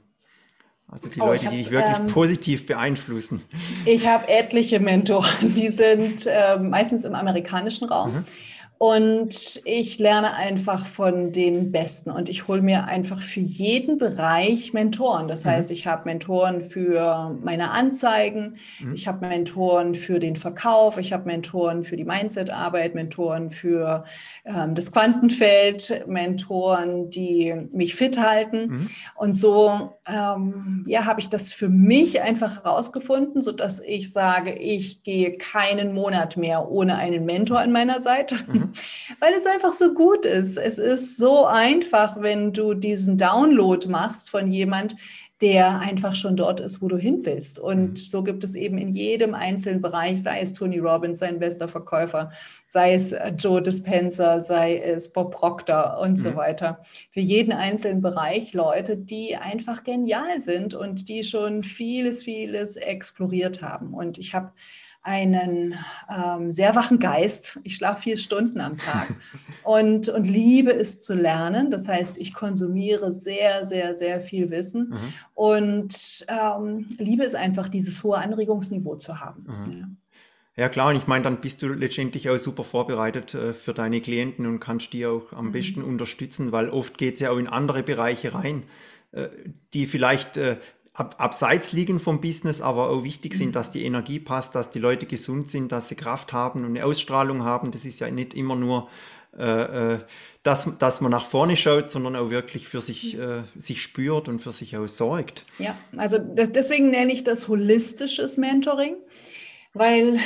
Also die oh, Leute, hab, die dich wirklich ähm, positiv beeinflussen. Ich habe etliche Mentoren, die sind äh, meistens im amerikanischen Raum. Mhm. Und ich lerne einfach von den Besten und ich hole mir einfach für jeden Bereich Mentoren. Das mhm. heißt, ich habe Mentoren für meine Anzeigen, mhm. ich habe Mentoren für den Verkauf, ich habe Mentoren für die Mindset-Arbeit, Mentoren für ähm, das Quantenfeld, Mentoren, die mich fit halten. Mhm. Und so ähm, ja, habe ich das für mich einfach herausgefunden, sodass ich sage, ich gehe keinen Monat mehr ohne einen Mentor an meiner Seite. Mhm. Weil es einfach so gut ist. Es ist so einfach, wenn du diesen Download machst von jemand, der einfach schon dort ist, wo du hin willst. Und mhm. so gibt es eben in jedem einzelnen Bereich, sei es Tony Robbins, sein bester Verkäufer, sei es äh, Joe Dispenza, sei es Bob Proctor und mhm. so weiter. Für jeden einzelnen Bereich Leute, die einfach genial sind und die schon vieles, vieles exploriert haben. Und ich habe einen ähm, sehr wachen Geist. Ich schlafe vier Stunden am Tag <laughs> und, und liebe es zu lernen. Das heißt, ich konsumiere sehr, sehr, sehr viel Wissen mhm. und ähm, liebe es einfach, dieses hohe Anregungsniveau zu haben. Mhm. Ja. Ja klar, und ich meine, dann bist du letztendlich auch super vorbereitet äh, für deine Klienten und kannst die auch am mhm. besten unterstützen, weil oft geht es ja auch in andere Bereiche rein, äh, die vielleicht äh, ab, abseits liegen vom Business, aber auch wichtig sind, mhm. dass die Energie passt, dass die Leute gesund sind, dass sie Kraft haben und eine Ausstrahlung haben. Das ist ja nicht immer nur, äh, äh dass, dass man nach vorne schaut, sondern auch wirklich für sich, mhm. äh, sich spürt und für sich auch sorgt. Ja, also das, deswegen nenne ich das holistisches Mentoring. Weil,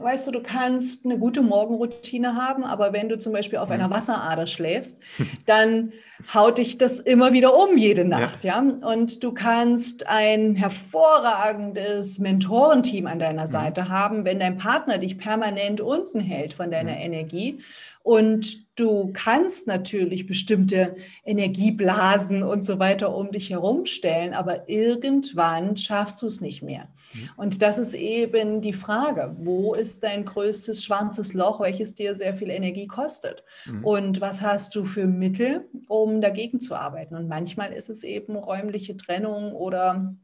weißt du, du kannst eine gute Morgenroutine haben, aber wenn du zum Beispiel auf einer Wasserader schläfst, dann haut dich das immer wieder um jede Nacht, ja. ja? Und du kannst ein hervorragendes Mentorenteam an deiner Seite haben, wenn dein Partner dich permanent unten hält von deiner Energie und du kannst natürlich bestimmte Energieblasen und so weiter um dich herumstellen, aber irgendwann schaffst du es nicht mehr. Mhm. Und das ist eben die Frage, wo ist dein größtes schwarzes Loch, welches dir sehr viel Energie kostet? Mhm. Und was hast du für Mittel, um dagegen zu arbeiten? Und manchmal ist es eben räumliche Trennung oder,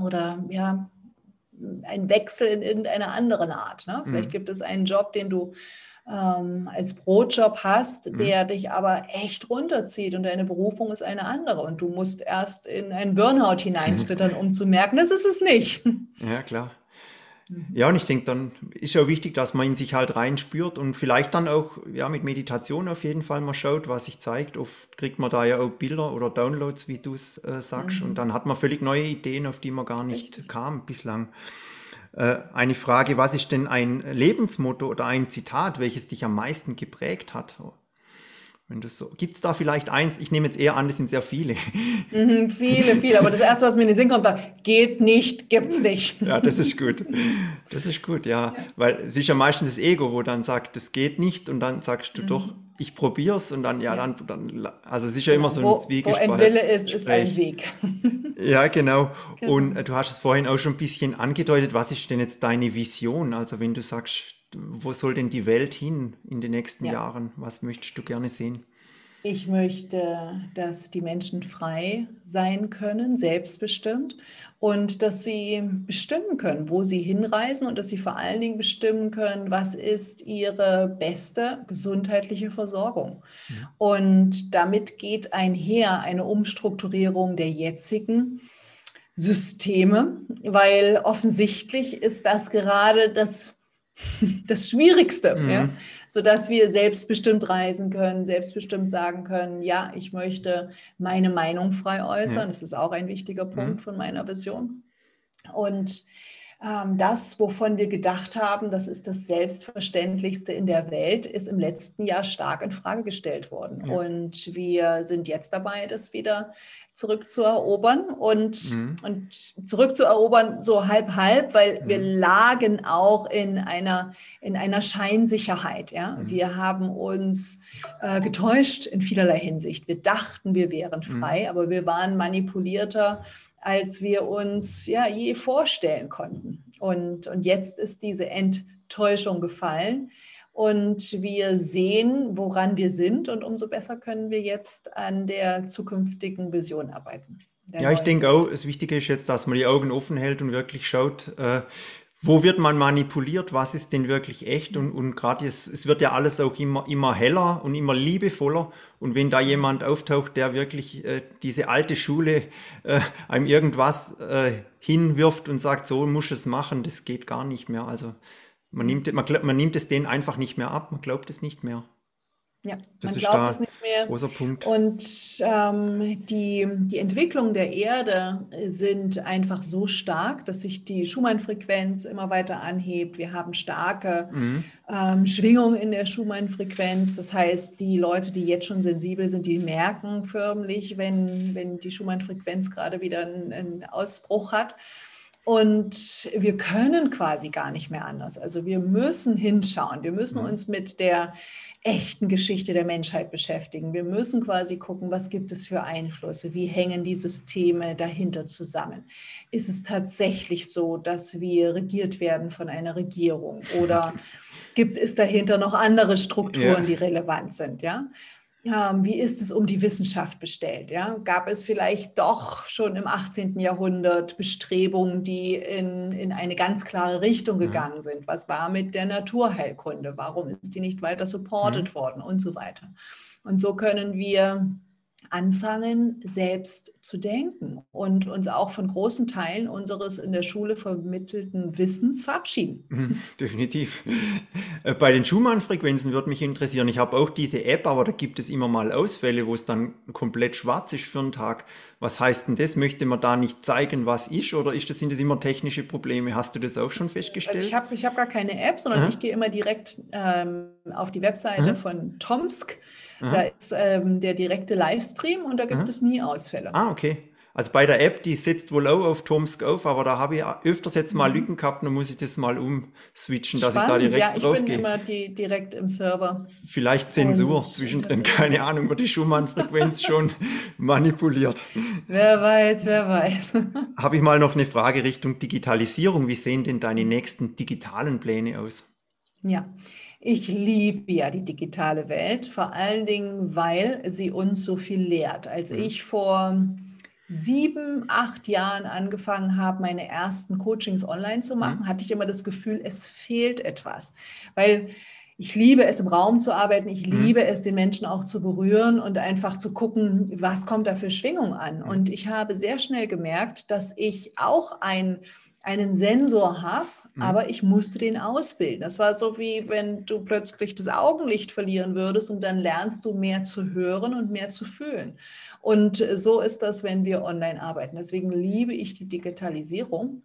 oder ja, ein Wechsel in irgendeiner anderen Art. Ne? Vielleicht mhm. gibt es einen Job, den du ähm, als Brotjob hast, mhm. der dich aber echt runterzieht und deine Berufung ist eine andere und du musst erst in einen Burnout <laughs> hineinschlittern, um zu merken, das ist es nicht. Ja, klar. Mhm. Ja, und ich denke, dann ist auch wichtig, dass man in sich halt reinspürt und vielleicht dann auch ja, mit Meditation auf jeden Fall mal schaut, was sich zeigt. Oft kriegt man da ja auch Bilder oder Downloads, wie du es äh, sagst, mhm. und dann hat man völlig neue Ideen, auf die man gar nicht Richtig. kam bislang. Äh, eine Frage, was ist denn ein Lebensmotto oder ein Zitat, welches dich am meisten geprägt hat? Wenn das so, gibt es da vielleicht eins? Ich nehme jetzt eher an, das sind sehr viele. Mhm, viele, viele. Aber das erste, was mir in den Sinn kommt, war, geht nicht, gibt's nicht. <laughs> ja, das ist gut. Das ist gut, ja. ja. Weil es ist ja meistens das Ego, wo dann sagt, das geht nicht und dann sagst du mhm. doch, ich probiere es und dann, ja, dann, dann, also es ist ja immer so ein Zwiegespräch. Wo ein Wille ist, ist ein Weg. <laughs> ja, genau. genau. Und äh, du hast es vorhin auch schon ein bisschen angedeutet, was ist denn jetzt deine Vision? Also wenn du sagst, wo soll denn die Welt hin in den nächsten ja. Jahren? Was möchtest du gerne sehen? Ich möchte, dass die Menschen frei sein können, selbstbestimmt und dass sie bestimmen können, wo sie hinreisen und dass sie vor allen Dingen bestimmen können, was ist ihre beste gesundheitliche Versorgung. Ja. Und damit geht einher eine Umstrukturierung der jetzigen Systeme, weil offensichtlich ist das gerade das <laughs> das Schwierigste, mhm. ja? sodass wir selbstbestimmt reisen können, selbstbestimmt sagen können, ja, ich möchte meine Meinung frei äußern. Ja. Das ist auch ein wichtiger Punkt mhm. von meiner Vision. Und das, wovon wir gedacht haben, das ist das Selbstverständlichste in der Welt, ist im letzten Jahr stark in Frage gestellt worden. Ja. Und wir sind jetzt dabei, das wieder zurückzuerobern und, mhm. und zurückzuerobern so halb halb, weil mhm. wir lagen auch in einer, in einer Scheinsicherheit. Ja? Mhm. Wir haben uns äh, getäuscht in vielerlei Hinsicht. Wir dachten, wir wären mhm. frei, aber wir waren manipulierter als wir uns ja je vorstellen konnten. Und, und jetzt ist diese Enttäuschung gefallen. Und wir sehen, woran wir sind und umso besser können wir jetzt an der zukünftigen Vision arbeiten. Ja, ich denke auch, das Wichtige ist jetzt, dass man die Augen offen hält und wirklich schaut, äh, wo wird man manipuliert, was ist denn wirklich echt und, und gerade es, es wird ja alles auch immer, immer heller und immer liebevoller und wenn da jemand auftaucht, der wirklich äh, diese alte Schule äh, einem irgendwas äh, hinwirft und sagt, so muss es machen, das geht gar nicht mehr. Also man nimmt, man, man nimmt es denen einfach nicht mehr ab, man glaubt es nicht mehr. Ja, das man glaubt es nicht mehr. Großer Punkt. Und ähm, die, die Entwicklung der Erde sind einfach so stark, dass sich die Schumann-Frequenz immer weiter anhebt. Wir haben starke mhm. ähm, Schwingungen in der Schumann-Frequenz. Das heißt, die Leute, die jetzt schon sensibel sind, die merken förmlich, wenn, wenn die Schumann-Frequenz gerade wieder einen, einen Ausbruch hat. Und wir können quasi gar nicht mehr anders. Also wir müssen hinschauen. Wir müssen mhm. uns mit der echten Geschichte der Menschheit beschäftigen. Wir müssen quasi gucken, was gibt es für Einflüsse, wie hängen die Systeme dahinter zusammen. Ist es tatsächlich so, dass wir regiert werden von einer Regierung oder <laughs> gibt es dahinter noch andere Strukturen, ja. die relevant sind, ja? Wie ist es um die Wissenschaft bestellt? Ja? Gab es vielleicht doch schon im 18. Jahrhundert Bestrebungen, die in, in eine ganz klare Richtung mhm. gegangen sind? Was war mit der Naturheilkunde? Warum ist die nicht weiter supported mhm. worden und so weiter? Und so können wir anfangen, selbst zu denken und uns auch von großen Teilen unseres in der Schule vermittelten Wissens verabschieden. Mhm, definitiv. Äh, bei den Schumann-Frequenzen würde mich interessieren, ich habe auch diese App, aber da gibt es immer mal Ausfälle, wo es dann komplett schwarz ist für einen Tag. Was heißt denn das? Möchte man da nicht zeigen, was ist oder ist das, sind das immer technische Probleme? Hast du das auch schon festgestellt? Also ich habe ich hab gar keine App, sondern Aha. ich gehe immer direkt ähm, auf die Webseite Aha. von Tomsk Aha. Da ist ähm, der direkte Livestream und da gibt es nie Ausfälle. Ah, okay. Also bei der App, die setzt wohl auch auf Tomsk auf, aber da habe ich öfters jetzt mal mhm. Lücken gehabt, dann muss ich das mal umswitchen, dass Spannend. ich da direkt ja, drauf gehe. ich bin immer die, direkt im Server. Vielleicht Zensur und zwischendrin, <laughs> keine Ahnung, wird die Schumann-Frequenz <laughs> schon manipuliert. Wer weiß, wer weiß. <laughs> habe ich mal noch eine Frage Richtung Digitalisierung. Wie sehen denn deine nächsten digitalen Pläne aus? Ja, ich liebe ja die digitale Welt, vor allen Dingen, weil sie uns so viel lehrt. Als mhm. ich vor sieben, acht Jahren angefangen habe, meine ersten Coachings online zu machen, mhm. hatte ich immer das Gefühl, es fehlt etwas. Weil ich liebe es, im Raum zu arbeiten. Ich mhm. liebe es, den Menschen auch zu berühren und einfach zu gucken, was kommt da für Schwingung an. Und ich habe sehr schnell gemerkt, dass ich auch ein, einen Sensor habe, Mhm. aber ich musste den ausbilden. Das war so wie wenn du plötzlich das Augenlicht verlieren würdest und dann lernst du mehr zu hören und mehr zu fühlen. Und so ist das, wenn wir online arbeiten. Deswegen liebe ich die Digitalisierung,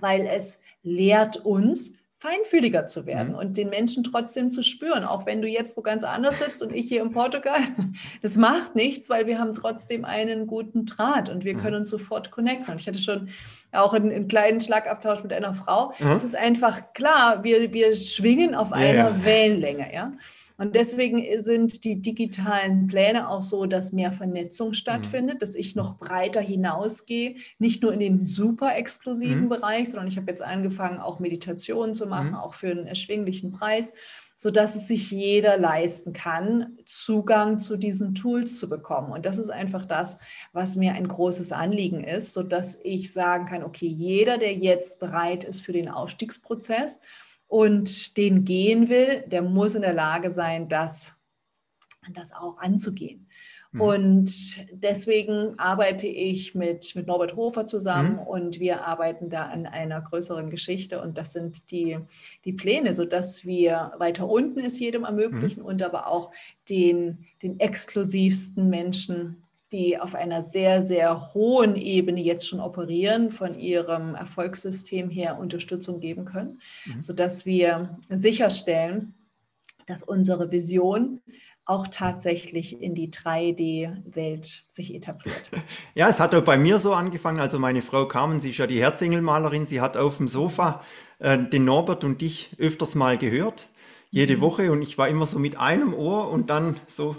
weil es lehrt uns, feinfühliger zu werden mhm. und den Menschen trotzdem zu spüren, auch wenn du jetzt wo ganz anders sitzt und ich hier in Portugal. <laughs> Das macht nichts, weil wir haben trotzdem einen guten Draht und wir mhm. können uns sofort connecten. Und ich hatte schon auch einen, einen kleinen Schlagabtausch mit einer Frau. Mhm. Es ist einfach klar, wir, wir schwingen auf einer ja. Wellenlänge, ja. Und deswegen sind die digitalen Pläne auch so, dass mehr Vernetzung stattfindet, mhm. dass ich noch breiter hinausgehe, nicht nur in den super exklusiven mhm. Bereich, sondern ich habe jetzt angefangen, auch Meditationen zu machen, mhm. auch für einen erschwinglichen Preis, sodass es sich jeder leisten kann, Zugang zu diesen Tools zu bekommen. Und das ist einfach das, was mir ein großes Anliegen ist, sodass ich sagen kann, okay, jeder, der jetzt bereit ist für den Aufstiegsprozess, und den gehen will, der muss in der Lage sein, das, das auch anzugehen. Mhm. Und deswegen arbeite ich mit, mit Norbert Hofer zusammen mhm. und wir arbeiten da an einer größeren Geschichte. Und das sind die, die Pläne, sodass wir weiter unten es jedem ermöglichen mhm. und aber auch den, den exklusivsten Menschen die auf einer sehr, sehr hohen Ebene jetzt schon operieren, von ihrem Erfolgssystem her Unterstützung geben können, mhm. sodass wir sicherstellen, dass unsere Vision auch tatsächlich in die 3D-Welt sich etabliert. <laughs> Ja, es hat auch bei mir so angefangen. Also meine Frau Carmen, sie ist ja die Herzengelmalerin, sie hat auf dem Sofa äh, den Norbert und dich öfters mal gehört, jede mhm. Woche. Und ich war immer so mit einem Ohr und dann so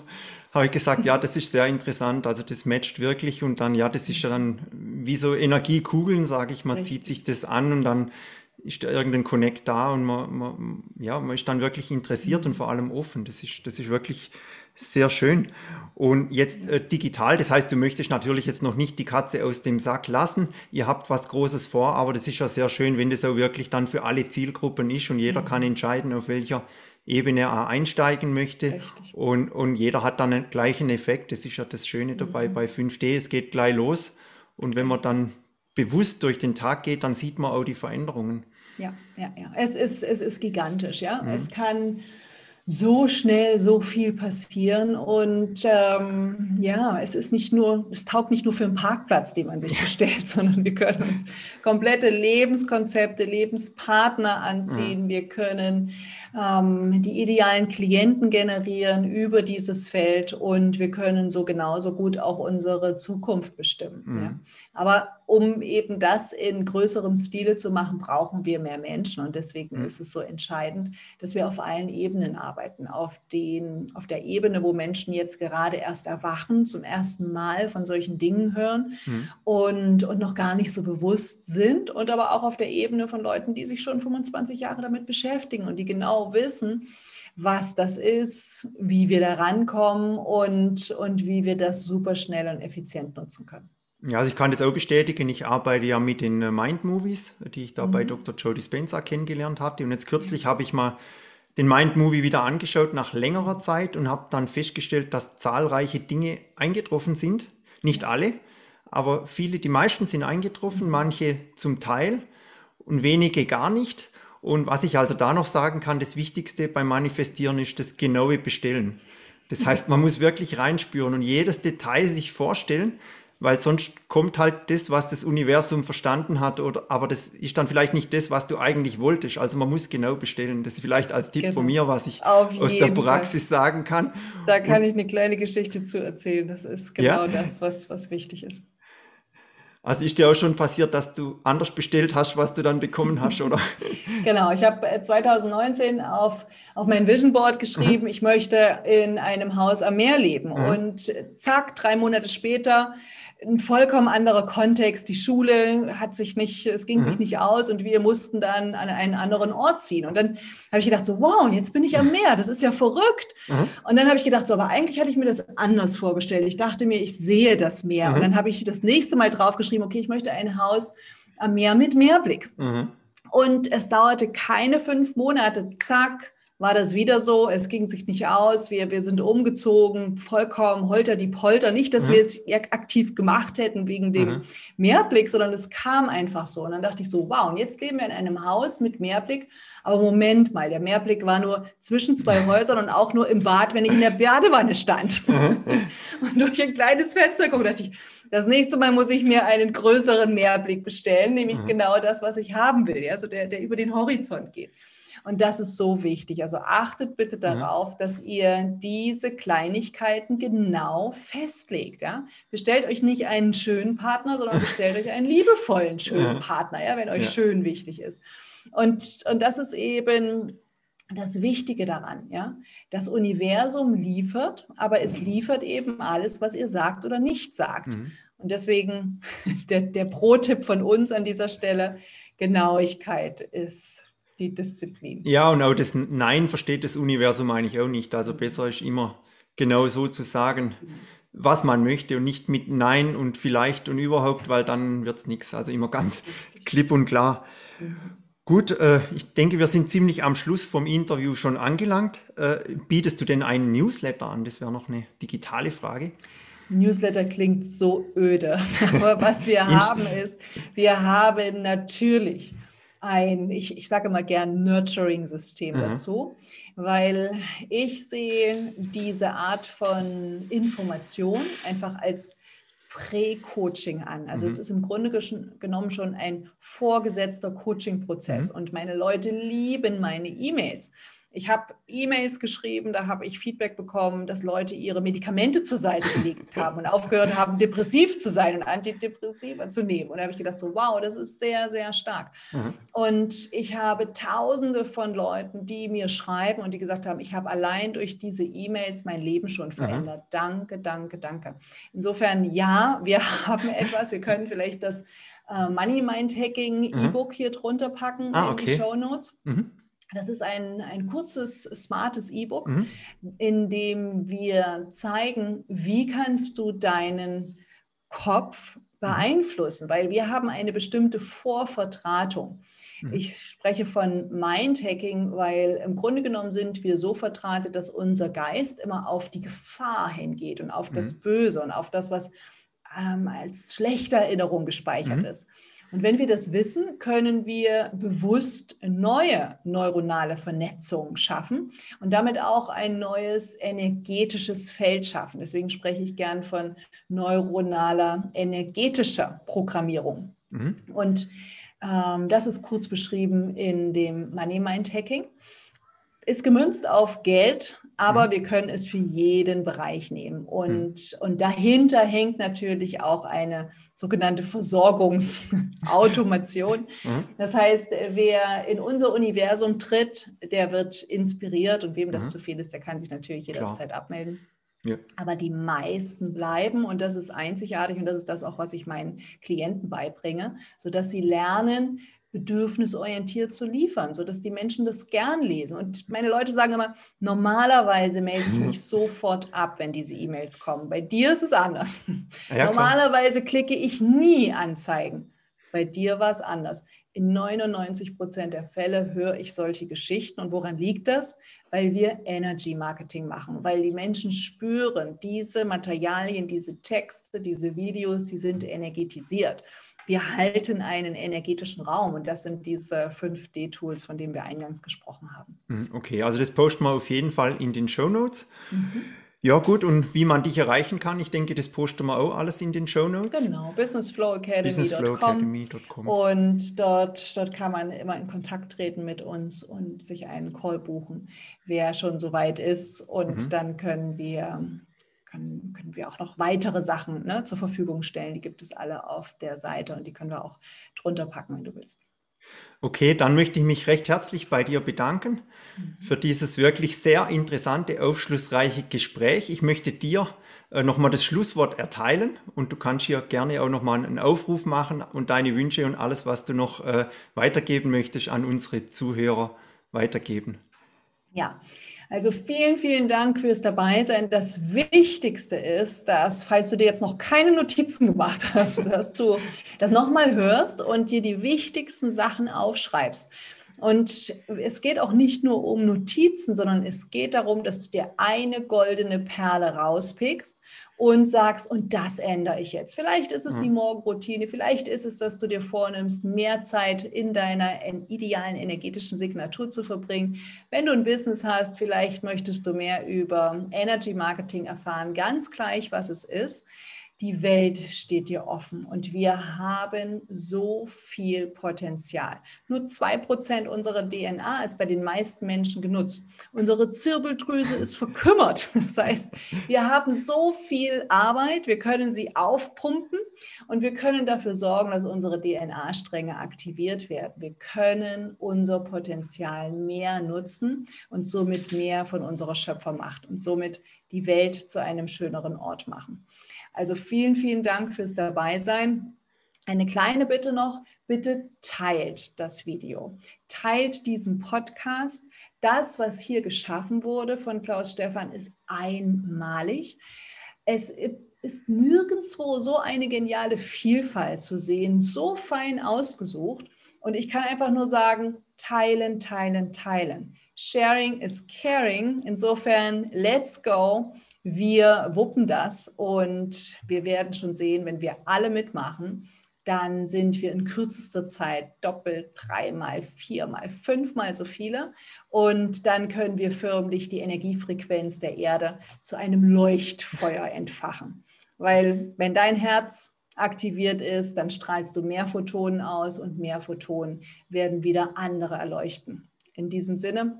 habe ich gesagt, ja, das ist sehr interessant. Also das matcht wirklich und dann, ja, das ist ja dann wie so Energiekugeln, sage ich, man Richtig. zieht sich das an und dann ist da irgendein Connect da und man, man, ja, man ist dann wirklich interessiert und vor allem offen. Das ist, das ist wirklich sehr schön. Und jetzt äh, digital, das heißt, du möchtest natürlich jetzt noch nicht die Katze aus dem Sack lassen. Ihr habt was Großes vor, aber das ist ja sehr schön, wenn das auch wirklich dann für alle Zielgruppen ist und jeder mhm. kann entscheiden, auf welcher Ebene einsteigen möchte. Und, und jeder hat dann einen gleichen Effekt. Das ist ja das Schöne dabei mhm. bei 5D. Es geht gleich los. Und wenn man dann bewusst durch den Tag geht, dann sieht man auch die Veränderungen. Ja, ja, ja. Es ist, es ist gigantisch, ja. Mhm. Es kann so schnell so viel passieren. Und ähm, ja, es ist nicht nur, es taugt nicht nur für einen Parkplatz, den man sich <laughs> bestellt, sondern wir können uns komplette Lebenskonzepte, Lebenspartner anziehen. Mhm. Wir können ähm, die idealen Klienten generieren über dieses Feld und wir können so genauso gut auch unsere Zukunft bestimmen. Mhm. Ja. Aber um eben das in größerem Stile zu machen, brauchen wir mehr Menschen. Und deswegen mhm. ist es so entscheidend, dass wir auf allen Ebenen arbeiten. Auf, den, auf der Ebene, wo Menschen jetzt gerade erst erwachen, zum ersten Mal von solchen Dingen hören mhm. und, und noch gar nicht so bewusst sind. Und aber auch auf der Ebene von Leuten, die sich schon 25 Jahre damit beschäftigen und die genau wissen, was das ist, wie wir da rankommen und, und wie wir das super schnell und effizient nutzen können. Ja, also ich kann das auch bestätigen. Ich arbeite ja mit den äh, Mind Movies, die ich da mhm. bei Dr. Joe Dispenza kennengelernt hatte. Und jetzt kürzlich habe ich mal den Mind Movie wieder angeschaut nach längerer Zeit und habe dann festgestellt, dass zahlreiche Dinge eingetroffen sind. Nicht alle, aber viele, die meisten sind eingetroffen, mhm. manche zum Teil und wenige gar nicht. Und was ich also da noch sagen kann, das Wichtigste beim Manifestieren ist das genaue Bestellen. Das heißt, man <laughs> muss wirklich reinspüren und jedes Detail sich vorstellen, weil sonst kommt halt das, was das Universum verstanden hat, oder, aber das ist dann vielleicht nicht das, was du eigentlich wolltest. Also man muss genau bestellen. Das ist vielleicht als Tipp genau. von mir, was ich aus der Praxis Fall. sagen kann. Da kann Und, ich eine kleine Geschichte zu erzählen. Das ist genau ja? das, was, was wichtig ist. Also ist dir auch schon passiert, dass du anders bestellt hast, was du dann bekommen hast, oder? <laughs> genau, ich habe 2019 auf, auf mein Vision Board geschrieben, mhm. ich möchte in einem Haus am Meer leben. Mhm. Und zack, drei Monate später ein vollkommen anderer Kontext. Die Schule hat sich nicht, es ging mhm. sich nicht aus und wir mussten dann an einen anderen Ort ziehen. Und dann habe ich gedacht, so, wow, und jetzt bin ich am Meer, das ist ja verrückt. Mhm. Und dann habe ich gedacht, so, aber eigentlich hatte ich mir das anders vorgestellt. Ich dachte mir, ich sehe das Meer. Mhm. Und dann habe ich das nächste Mal draufgeschrieben, okay, ich möchte ein Haus am Meer mit Meerblick. Mhm. Und es dauerte keine fünf Monate, zack, war das wieder so. Es ging sich nicht aus. Wir, wir sind umgezogen, vollkommen holter die Polter. Nicht, dass mhm. wir es aktiv gemacht hätten wegen dem mhm. Mehrblick, sondern es kam einfach so. Und dann dachte ich so, wow, und jetzt leben wir in einem Haus mit Mehrblick. Aber Moment mal, der Mehrblick war nur zwischen zwei <laughs> Häusern und auch nur im Bad, wenn ich in der Badewanne stand. Mhm. <laughs> und durch ein kleines Fenster guckte, dachte ich, das nächste Mal muss ich mir einen größeren Mehrblick bestellen, nämlich mhm. genau das, was ich haben will, also der, der über den Horizont geht. Und das ist so wichtig. Also achtet bitte darauf, ja. dass ihr diese Kleinigkeiten genau festlegt. Ja? Bestellt euch nicht einen schönen Partner, sondern <laughs> bestellt euch einen liebevollen, schönen ja. Partner, ja, wenn euch ja. schön wichtig ist. Und, und das ist eben das Wichtige daran, ja. Das Universum liefert, aber es liefert eben alles, was ihr sagt oder nicht sagt. Mhm. Und deswegen <laughs> der, der Pro-Tipp von uns an dieser Stelle, Genauigkeit ist die Disziplin. Ja, und auch das Nein versteht das Universum eigentlich auch nicht. Also besser ist immer genau so zu sagen, was man möchte und nicht mit Nein und vielleicht und überhaupt, weil dann wird es nichts. Also immer ganz klipp und klar. Gut, äh, ich denke, wir sind ziemlich am Schluss vom Interview schon angelangt. Äh, bietest du denn einen Newsletter an? Das wäre noch eine digitale Frage. Newsletter klingt so öde. <laughs> Aber was wir haben ist, wir haben natürlich ein, ich, ich sage mal gern, Nurturing-System mhm. dazu, weil ich sehe diese Art von Information einfach als Prä-Coaching an. Also mhm. es ist im Grunde genommen schon ein vorgesetzter Coaching-Prozess mhm. und meine Leute lieben meine E-Mails. Ich habe E-Mails geschrieben, da habe ich Feedback bekommen, dass Leute ihre Medikamente zur Seite gelegt haben und aufgehört haben, depressiv zu sein und Antidepressiva zu nehmen. Und da habe ich gedacht, so wow, das ist sehr, sehr stark. Mhm. Und ich habe tausende von Leuten, die mir schreiben und die gesagt haben, ich habe allein durch diese E-Mails mein Leben schon mhm. verändert. Mhm. Danke, danke, danke. Insofern, ja, wir <laughs> haben etwas. Wir können vielleicht das äh, Money Mind Hacking mhm. E-Book hier drunter packen ah, in okay. die Show Notes. Mhm. Das ist ein, ein kurzes, smartes E-Book, mhm. in dem wir zeigen, wie kannst du deinen Kopf mhm. beeinflussen, weil wir haben eine bestimmte Vorvertratung. Mhm. Ich spreche von Mindhacking, weil im Grunde genommen sind wir so vertratet, dass unser Geist immer auf die Gefahr hingeht und auf das mhm. Böse und auf das, was ähm, als schlechte Erinnerung gespeichert mhm. ist. Und wenn wir das wissen, können wir bewusst neue neuronale Vernetzungen schaffen und damit auch ein neues energetisches Feld schaffen. Deswegen spreche ich gern von neuronaler energetischer Programmierung. Mhm. Und ähm, das ist kurz beschrieben in dem Money Mind Hacking. Ist gemünzt auf Geld, aber mhm. wir können es für jeden Bereich nehmen. Und, mhm. und dahinter hängt natürlich auch eine sogenannte Versorgungsautomation. <laughs> Mhm. Das heißt, wer in unser Universum tritt, der wird inspiriert und wem das mhm. zu viel ist, der kann sich natürlich jederzeit Klar. abmelden. Ja. Aber die meisten bleiben und das ist einzigartig und das ist das auch, was ich meinen Klienten beibringe, sodass sie lernen, bedürfnisorientiert zu liefern, sodass die Menschen das gern lesen. Und meine Leute sagen immer, normalerweise melde ich mich <laughs> sofort ab, wenn diese E-Mails kommen. Bei dir ist es anders. Ja, normalerweise klicke ich nie Anzeigen. Bei dir war es anders. In 99 Prozent der Fälle höre ich solche Geschichten. Und woran liegt das? Weil wir Energy Marketing machen, weil die Menschen spüren, diese Materialien, diese Texte, diese Videos, die sind energetisiert wir halten einen energetischen Raum und das sind diese 5D-Tools, von denen wir eingangs gesprochen haben. Hm, okay, also das posten wir auf jeden Fall in den Show Notes. Mhm. Ja, gut, und wie man dich erreichen kann, ich denke, das posten wir auch alles in den Show Notes. Genau, businessflowacademy.com. und dort, dort kann man immer in Kontakt treten mit uns und sich einen Call buchen, wer schon soweit ist. Und mhm. dann können wir können, können wir auch noch weitere Sachen ne, zur Verfügung stellen. Die gibt es alle auf der Seite und die können wir auch drunter packen, wenn du willst. Okay, dann möchte ich mich recht herzlich bei dir bedanken mhm. für dieses wirklich sehr interessante, aufschlussreiche Gespräch. Ich möchte dir äh, nochmal das Schlusswort erteilen und du kannst hier gerne auch nochmal einen Aufruf machen und deine Wünsche und alles, was du noch äh, weitergeben möchtest, an unsere Zuhörer weitergeben. Ja, also vielen, vielen Dank fürs Dabeisein. Das Wichtigste ist, dass, falls du dir jetzt noch keine Notizen gemacht hast, <laughs> dass du das nochmal hörst und dir die wichtigsten Sachen aufschreibst. Und es geht auch nicht nur um Notizen, sondern es geht darum, dass du dir eine goldene Perle rauspickst und sagst, und das ändere ich jetzt. Vielleicht ist es die Morgenroutine, vielleicht ist es, dass du dir vornimmst, mehr Zeit in deiner idealen energetischen Signatur zu verbringen. Wenn du ein Business hast, vielleicht möchtest du mehr über Energy Marketing erfahren, ganz gleich, was es ist die Welt steht dir offen und wir haben so viel Potenzial. Nur zwei Prozent unserer DNA ist bei den meisten Menschen genutzt. Unsere Zirbeldrüse ist verkümmert. <laughs> Das heißt, wir haben so viel Arbeit, wir können sie aufpumpen und wir können dafür sorgen, dass unsere DNA-Stränge aktiviert werden. Wir können unser Potenzial mehr nutzen und somit mehr von unserer Schöpfermacht und somit die Welt zu einem schöneren Ort machen. Also vielen, vielen Dank fürs Dabeisein. Eine kleine Bitte noch, bitte teilt das Video, teilt diesen Podcast. Das, was hier geschaffen wurde von Klaus Stefan, ist einmalig. Es ist nirgendwo so eine geniale Vielfalt zu sehen, so fein ausgesucht. Und ich kann einfach nur sagen, teilen, teilen, teilen. Sharing is caring. Insofern, let's go. Wir wuppen das und wir werden schon sehen, wenn wir alle mitmachen, dann sind wir in kürzester Zeit doppelt, dreimal, viermal, fünfmal so viele. Und dann können wir förmlich die Energiefrequenz der Erde zu einem Leuchtfeuer entfachen. Weil wenn dein Herz aktiviert ist, dann strahlst du mehr Photonen aus und mehr Photonen werden wieder andere erleuchten. In diesem Sinne,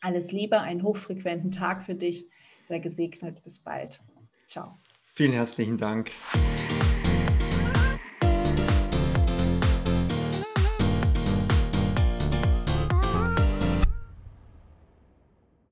alles Liebe, einen hochfrequenten Tag für dich. Sei gesegnet. Bis bald. Ciao. Vielen herzlichen Dank.